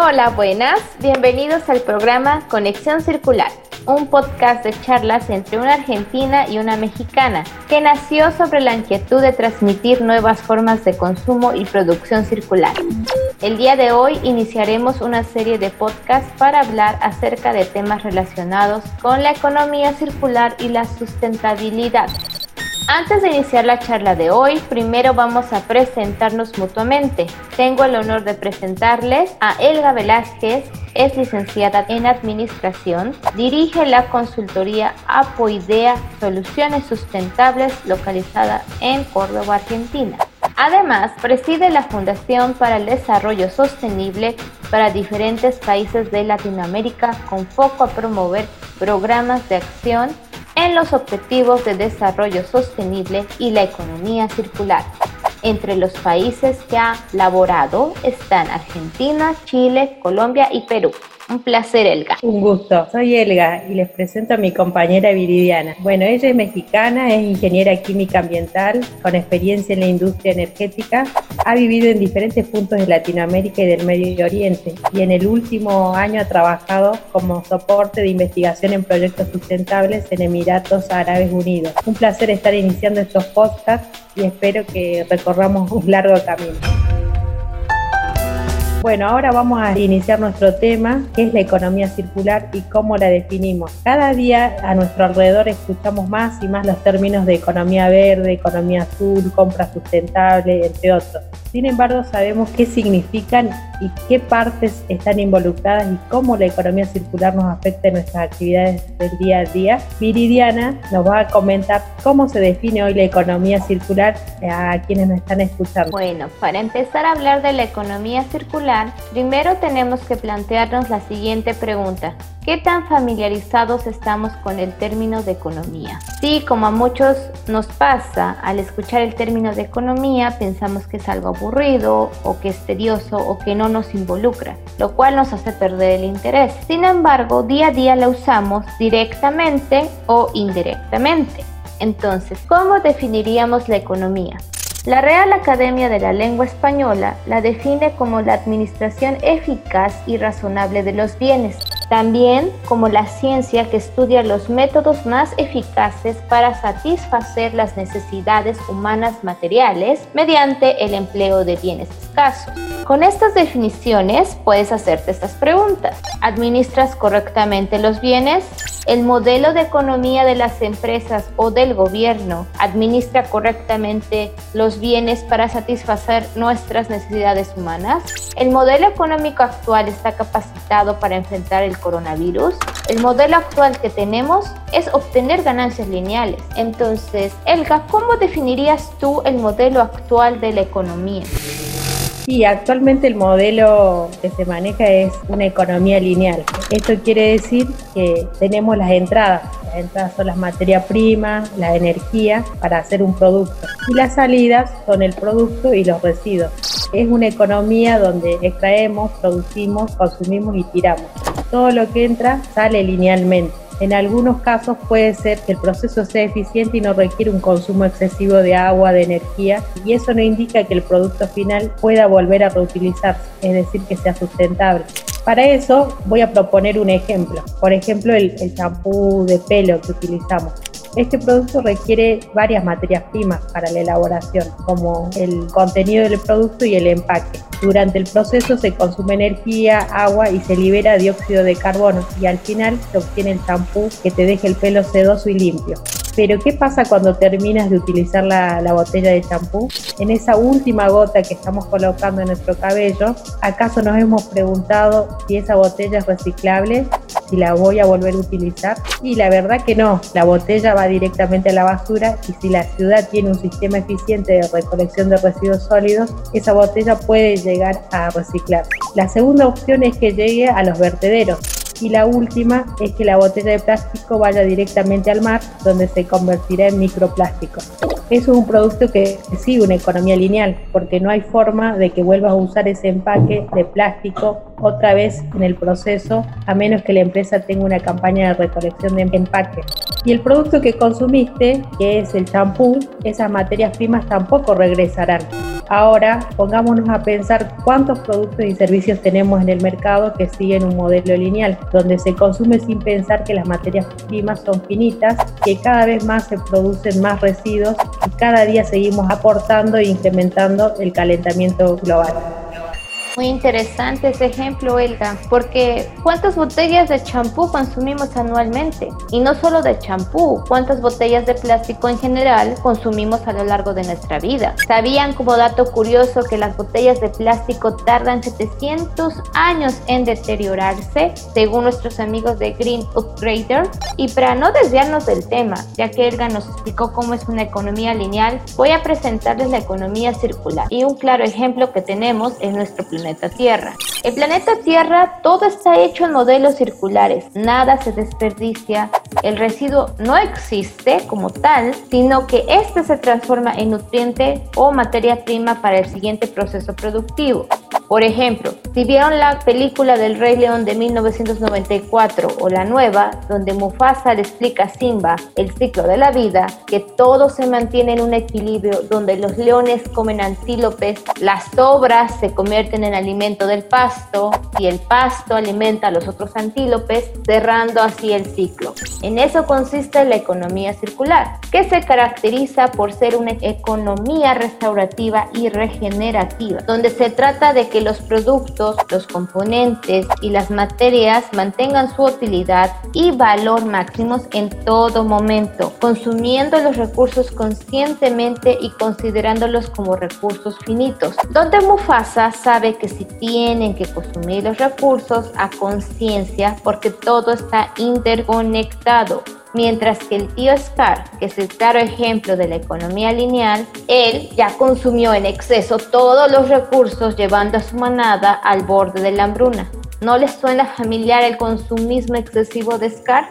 Hola, buenas. Bienvenidos al programa Conexión Circular, un podcast de charlas entre una argentina y una mexicana que nació sobre la inquietud de transmitir nuevas formas de consumo y producción circular. El día de hoy iniciaremos una serie de podcasts para hablar acerca de temas relacionados con la economía circular y la sustentabilidad. Antes de iniciar la charla de hoy, primero vamos a presentarnos mutuamente. Tengo el honor de presentarles a Elga Velázquez, es licenciada en Administración, dirige la consultoría Apoidea Soluciones Sustentables localizada en Córdoba, Argentina. Además, preside la Fundación para el Desarrollo Sostenible para diferentes países de Latinoamérica con foco a promover programas de acción en los Objetivos de Desarrollo Sostenible y la Economía Circular. Entre los países que ha laborado están Argentina, Chile, Colombia y Perú. Un placer, Elga. Un gusto. Soy Elga y les presento a mi compañera Viridiana. Bueno, ella es mexicana, es ingeniera química ambiental con experiencia en la industria energética. Ha vivido en diferentes puntos de Latinoamérica y del Medio Oriente y en el último año ha trabajado como soporte de investigación en proyectos sustentables en Emiratos Árabes Unidos. Un placer estar iniciando estos podcasts y espero que recorramos un largo camino. Bueno, ahora vamos a iniciar nuestro tema, que es la economía circular y cómo la definimos. Cada día a nuestro alrededor escuchamos más y más los términos de economía verde, economía azul, compra sustentable, entre otros. Sin embargo, sabemos qué significan y qué partes están involucradas y cómo la economía circular nos afecta en nuestras actividades del día a día. Viridiana nos va a comentar cómo se define hoy la economía circular a quienes nos están escuchando. Bueno, para empezar a hablar de la economía circular, primero tenemos que plantearnos la siguiente pregunta. ¿Qué tan familiarizados estamos con el término de economía? Sí, como a muchos nos pasa, al escuchar el término de economía pensamos que es algo aburrido o que es tedioso o que no nos involucra, lo cual nos hace perder el interés. Sin embargo, día a día la usamos directamente o indirectamente. Entonces, ¿cómo definiríamos la economía? La Real Academia de la Lengua Española la define como la administración eficaz y razonable de los bienes, también como la ciencia que estudia los métodos más eficaces para satisfacer las necesidades humanas materiales mediante el empleo de bienes escasos. Con estas definiciones puedes hacerte estas preguntas. ¿Administras correctamente los bienes? ¿El modelo de economía de las empresas o del gobierno administra correctamente los bienes para satisfacer nuestras necesidades humanas? ¿El modelo económico actual está capacitado para enfrentar el coronavirus? El modelo actual que tenemos es obtener ganancias lineales. Entonces, Elga, ¿cómo definirías tú el modelo actual de la economía? Sí, actualmente el modelo que se maneja es una economía lineal. Esto quiere decir que tenemos las entradas. Las entradas son las materias primas, la energía para hacer un producto. Y las salidas son el producto y los residuos. Es una economía donde extraemos, producimos, consumimos y tiramos. Todo lo que entra sale linealmente. En algunos casos puede ser que el proceso sea eficiente y no requiere un consumo excesivo de agua, de energía, y eso no indica que el producto final pueda volver a reutilizarse, es decir, que sea sustentable. Para eso voy a proponer un ejemplo, por ejemplo el champú de pelo que utilizamos. Este producto requiere varias materias primas para la elaboración, como el contenido del producto y el empaque. Durante el proceso se consume energía, agua y se libera dióxido de carbono y al final se obtiene el champú que te deja el pelo sedoso y limpio. Pero ¿qué pasa cuando terminas de utilizar la, botella de champú? En esa última gota que estamos colocando en nuestro cabello, ¿acaso nos hemos preguntado si esa botella es reciclable? ¿Si la voy a volver a utilizar? Y la verdad que no, la botella va directamente a la basura y si la ciudad tiene un sistema eficiente de recolección de residuos sólidos, esa botella puede llegar a reciclar. La segunda opción es que llegue a los vertederos Y la última es que la botella de plástico vaya directamente al mar, donde se convertirá en microplástico. Es un producto que sigue una economía lineal, porque no hay forma de que vuelvas a usar ese empaque de plástico otra vez en el proceso, a menos que la empresa tenga una campaña de recolección de empaque. Y el producto que consumiste, que es el champú, esas materias primas tampoco regresarán. Ahora pongámonos a pensar cuántos productos y servicios tenemos en el mercado que siguen un modelo lineal, donde se consume sin pensar que las materias primas son finitas, que cada vez más se producen más residuos y cada día seguimos aportando e incrementando el calentamiento global. Muy interesante ese ejemplo, Elga, porque ¿cuántas botellas de champú consumimos anualmente? Y no solo de champú, ¿cuántas botellas de plástico en general consumimos a lo largo de nuestra vida? ¿Sabían como dato curioso que las botellas de plástico tardan 700 años en deteriorarse, según nuestros amigos de Green Upgrader? Y para no desviarnos del tema, ya que Elga nos explicó cómo es una economía lineal, voy a presentarles la economía circular. Y un claro ejemplo que tenemos es nuestro planeta El planeta Tierra todo está hecho en modelos circulares, nada se desperdicia, el residuo no existe como tal, sino que este se transforma en nutriente o materia prima para el siguiente proceso productivo. Por ejemplo, si vieron la película del Rey León de 1994 o la nueva, donde Mufasa le explica a Simba el ciclo de la vida, que todo se mantiene en un equilibrio donde los leones comen antílopes, las sobras se convierten en alimento del pasto y el pasto alimenta a los otros antílopes, cerrando así el ciclo. En eso consiste la economía circular, que se caracteriza por ser una economía restaurativa y regenerativa, donde se trata de que los productos, los componentes y las materias mantengan su utilidad y valor máximos en todo momento, consumiendo los recursos conscientemente y considerándolos como recursos finitos, donde Mufasa sabe que si tienen que consumir los recursos a conciencia porque todo está interconectado Mientras que el tío Scar, que es el claro ejemplo de la economía lineal, él ya consumió en exceso todos los recursos llevando a su manada al borde de la hambruna. ¿No les suena familiar el consumismo excesivo de Scar?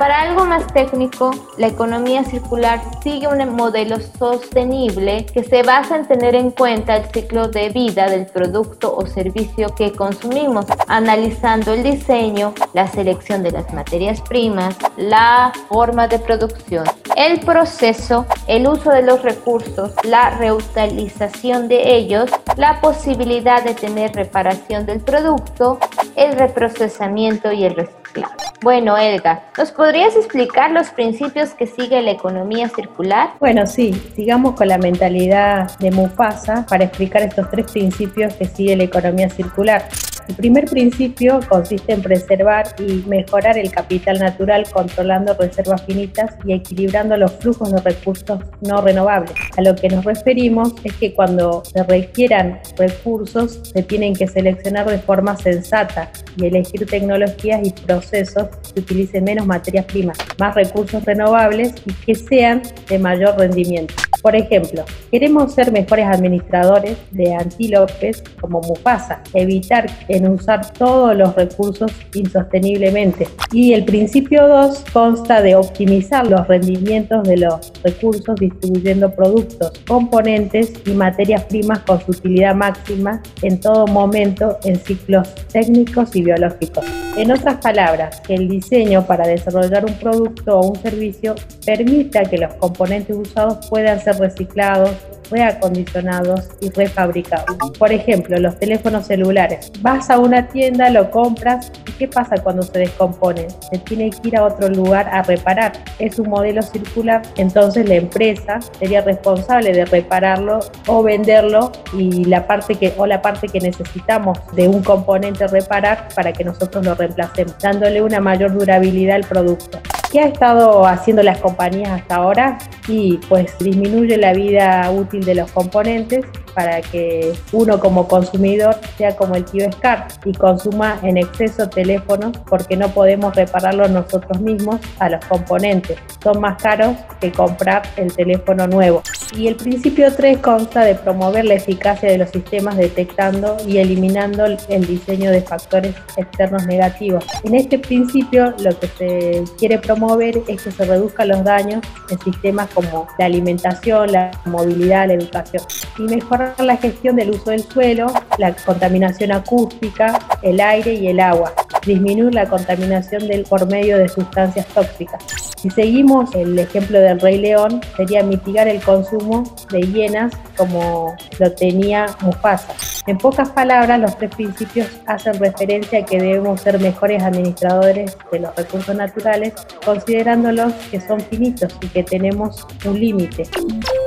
Para algo más técnico, la economía circular sigue un modelo sostenible que se basa en tener en cuenta el ciclo de vida del producto o servicio que consumimos, analizando el diseño, la selección de las materias primas, la forma de producción, el proceso, el uso de los recursos, la reutilización de ellos, la posibilidad de tener reparación del producto, el reprocesamiento y el reciclaje. Bueno, Elga, ¿nos podrías explicar los principios que sigue la economía circular? Bueno, sí, sigamos con la mentalidad de Mufasa para explicar estos tres principios que sigue la economía circular. El primer principio consiste en preservar y mejorar el capital natural controlando reservas finitas y equilibrando los flujos de recursos no renovables. A lo que nos referimos es que cuando se requieran recursos se tienen que seleccionar de forma sensata y elegir tecnologías y procesos que utilicen menos materias primas, más recursos renovables y que sean de mayor rendimiento. Por ejemplo, queremos ser mejores administradores de antílopes como Mufasa, evitar en usar todos los recursos insosteniblemente. Y el principio 2 consta de optimizar los rendimientos de los recursos distribuyendo productos, componentes y materias primas con su utilidad máxima en todo momento en ciclos técnicos y biológicos. En otras palabras, que el diseño para desarrollar un producto o un servicio permita que los componentes usados puedan ser reciclados, reacondicionados y refabricados. Por ejemplo, los teléfonos celulares. Vas a una tienda, lo compras y ¿qué pasa cuando se descompone? Se tiene que ir a otro lugar a reparar. Es un modelo circular, entonces la empresa sería responsable de repararlo o venderlo y la parte que o la parte que necesitamos de un componente reparar para que nosotros lo reemplacemos, dándole una mayor durabilidad al producto. ¿Qué ha estado haciendo las compañías hasta ahora? Y pues disminuye la vida útil de los componentes para que uno como consumidor sea como el tío Scar y consuma en exceso teléfonos porque no podemos repararlos nosotros mismos a los componentes. Son más caros que comprar el teléfono nuevo. Y el principio 3 consta de promover la eficacia de los sistemas detectando y eliminando el diseño de factores externos negativos. En este principio lo que se quiere promover es que se reduzcan los daños en sistemas como la alimentación, la movilidad, la educación y mejorar la gestión del uso del suelo, la contaminación acústica, el aire y el agua, disminuir la contaminación por medio de sustancias tóxicas. Si seguimos el ejemplo del Rey León, sería mitigar el consumo de hienas como lo tenía Mufasa. En pocas palabras, los tres principios hacen referencia a que debemos ser mejores administradores de los recursos naturales, considerándolos que son finitos y que tenemos un límite.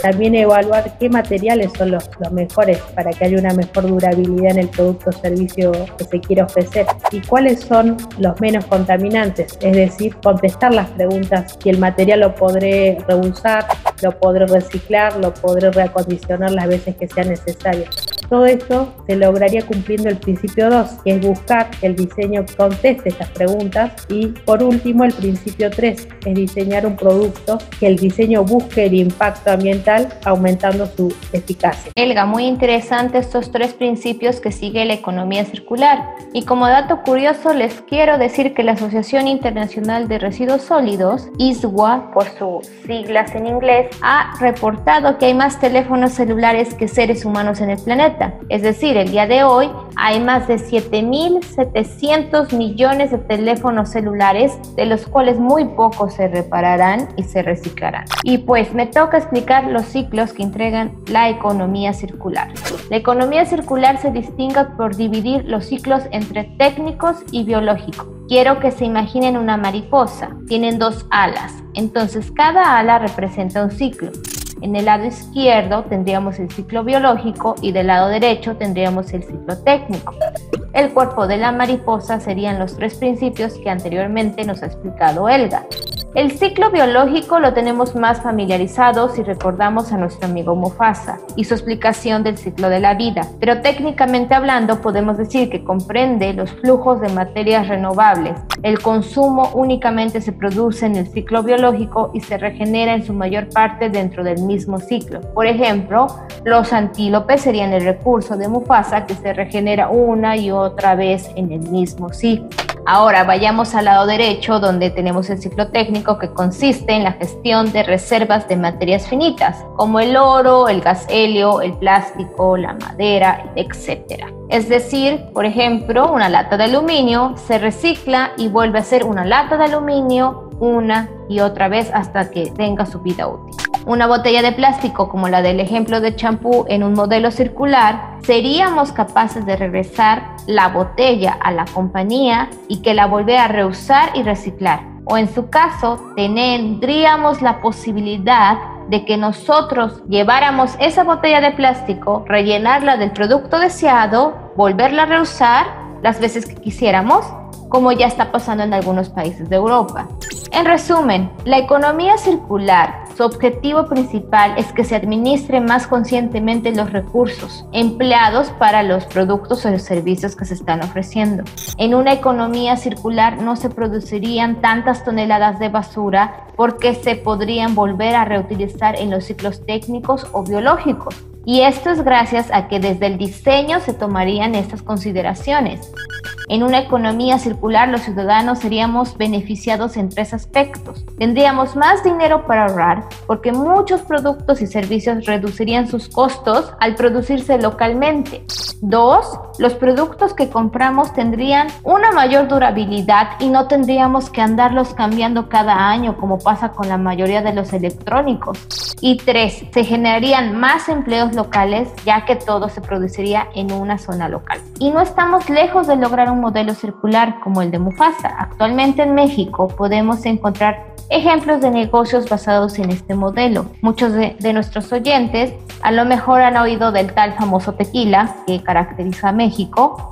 También evaluar qué materiales son los, los mejores para que haya una mejor durabilidad en el producto o servicio que se quiere ofrecer y cuáles son los menos contaminantes, es decir, contestar las preguntas si el material lo podré reusar, lo podré reciclar, lo podré reacondicionar las veces que sea necesario. Todo esto se lograría cumpliendo el principio 2, que es buscar que el diseño conteste estas preguntas. Y por último, el principio 3, es diseñar un producto que el diseño busque el impacto ambiental aumentando su eficacia. Elga, muy interesante estos tres principios que sigue la economía circular. Y como dato curioso, les quiero decir que la Asociación Internacional de Residuos Sólidos, ISWA, por sus siglas en inglés, ha reportado que hay más teléfonos celulares que seres humanos en el planeta. Es decir, el día de hoy hay más de 7.700 millones de teléfonos celulares, de los cuales muy pocos se repararán y se reciclarán. Y pues me toca explicar los ciclos que entregan la economía circular. La economía circular se distingue por dividir los ciclos entre técnicos y biológicos. Quiero que se imaginen una mariposa. Tienen dos alas. Entonces cada ala representa un ciclo. En el lado izquierdo tendríamos el ciclo biológico y del lado derecho tendríamos el ciclo técnico. El cuerpo de la mariposa serían los tres principios que anteriormente nos ha explicado Elga. El ciclo biológico lo tenemos más familiarizado si recordamos a nuestro amigo Mufasa y su explicación del ciclo de la vida, pero técnicamente hablando podemos decir que comprende los flujos de materias renovables. El consumo únicamente se produce en el ciclo biológico y se regenera en su mayor parte dentro del mismo ciclo. Por ejemplo, los antílopes serían el recurso de Mufasa que se regenera una y otra vez en el mismo ciclo. Ahora vayamos al lado derecho donde tenemos el ciclo técnico que consiste en la gestión de reservas de materias finitas como el oro, el gas helio, el plástico, la madera, etc. Es decir, por ejemplo, una lata de aluminio se recicla y vuelve a ser una lata de aluminio una y otra vez hasta que tenga su vida útil. Una botella de plástico como la del ejemplo de champú en un modelo circular, seríamos capaces de regresar la botella a la compañía y que la volviera a reusar y reciclar. O en su caso, tendríamos la posibilidad de que nosotros lleváramos esa botella de plástico, rellenarla del producto deseado, volverla a reusar las veces que quisiéramos, como ya está pasando en algunos países de Europa. En resumen, la economía circular, su objetivo principal es que se administre más conscientemente los recursos empleados para los productos o los servicios que se están ofreciendo. En una economía circular no se producirían tantas toneladas de basura porque se podrían volver a reutilizar en los ciclos técnicos o biológicos. Y esto es gracias a que desde el diseño se tomarían estas consideraciones. En una economía circular los ciudadanos seríamos beneficiados en tres aspectos. Tendríamos más dinero para ahorrar porque muchos productos y servicios reducirían sus costos al producirse localmente. Dos, los productos que compramos tendrían una mayor durabilidad y no tendríamos que andarlos cambiando cada año como pasa con la mayoría de los electrónicos. Y tres, se generarían más empleos locales ya que todo se produciría en una zona local. Y no estamos lejos de lograr un modelo circular como el de Mufasa. Actualmente en México podemos encontrar ejemplos de negocios basados en este modelo. Muchos de, nuestros oyentes a lo mejor han oído del tal famoso tequila que caracteriza a México.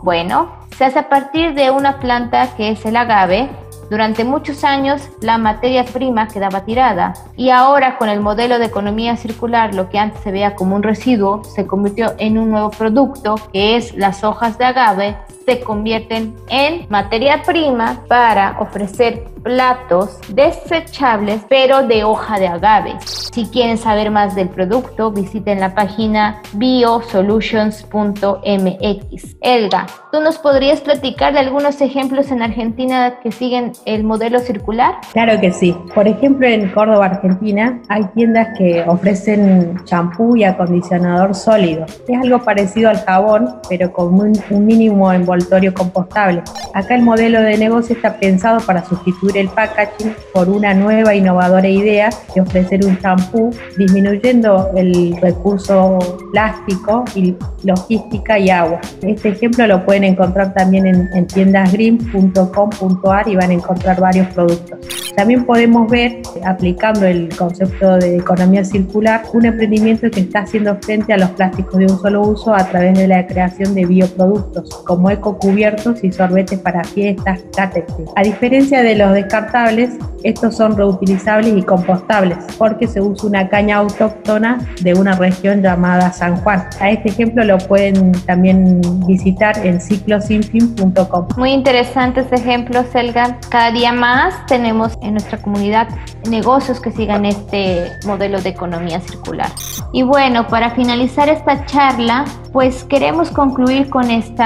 Bueno, se hace a partir de una planta que es el agave. Durante muchos años la materia prima quedaba tirada y ahora con el modelo de economía circular lo que antes se veía como un residuo se convirtió en un nuevo producto que es las hojas de agave se convierten en materia prima para ofrecer platos desechables pero de hoja de agave. Si quieren saber más del producto, visiten la página biosolutions.mx. Elga, ¿tú nos podrías platicar de algunos ejemplos en Argentina que siguen el modelo circular? Claro que sí. Por ejemplo, en Córdoba, Argentina, hay tiendas que ofrecen champú y acondicionador sólido. Es algo parecido al jabón, pero con un, mínimo envoltorio compostable. Acá el modelo de negocio está pensado para sustituir el packaging por una nueva innovadora idea de ofrecer un champú disminuyendo el recurso plástico y logística y agua. Este ejemplo lo pueden encontrar también en, en tiendasgreen.com.ar y van a encontrar varios productos. También podemos ver, aplicando el concepto de economía circular, un emprendimiento que está haciendo frente a los plásticos de un solo uso a través de la creación de bioproductos, como ecocubiertos y sorbetes para fiestas, catering. A diferencia de los descartables, estos son reutilizables y compostables, porque se usa una caña autóctona de una región llamada San Juan. A este ejemplo lo pueden también visitar en ciclosinfin.com. Muy interesantes ejemplos, Elga. Cada día más tenemos en nuestra comunidad negocios que sigan este modelo de economía circular. Y bueno, para finalizar esta charla, pues queremos concluir con este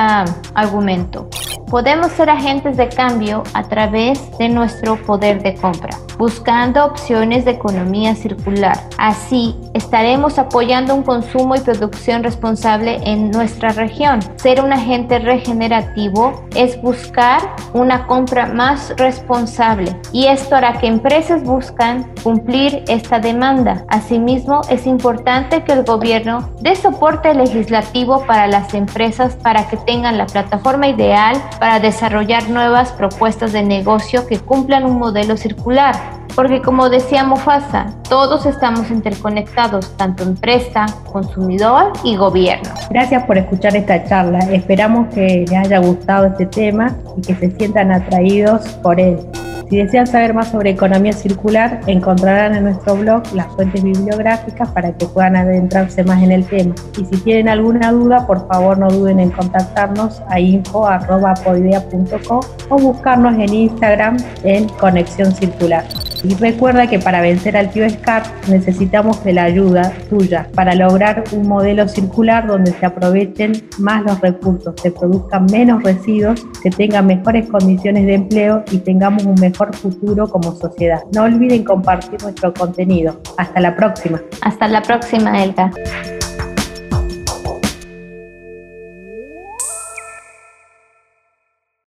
argumento. Podemos ser agentes de cambio a través de nuestro poder de compra, buscando opciones de economía circular. Así estaremos apoyando un consumo y producción responsable en nuestra región. Ser un agente regenerativo es buscar una compra más responsable y esto hará que empresas buscan cumplir esta demanda. Asimismo, es importante que el gobierno dé soporte legislativo para las empresas para que tengan la plataforma ideal para desarrollar nuevas propuestas de negocio que cumplan un modelo circular. Porque como decía Mufasa, todos estamos interconectados, tanto empresa, consumidor y gobierno. Gracias por escuchar esta charla. Esperamos que les haya gustado este tema y que se sientan atraídos por él. Si desean saber más sobre economía circular, encontrarán en nuestro blog las fuentes bibliográficas para que puedan adentrarse más en el tema. Y si tienen alguna duda, por favor no duden en contactarnos a info.poidea.com o buscarnos en Instagram en Conexión Circular. Y recuerda que para vencer al tío Scar necesitamos de la ayuda tuya para lograr un modelo circular donde se aprovechen más los recursos, se produzcan menos residuos, se tengan mejores condiciones de empleo y tengamos un mejor futuro como sociedad. No olviden compartir nuestro contenido. Hasta la próxima. Hasta la próxima, Elga.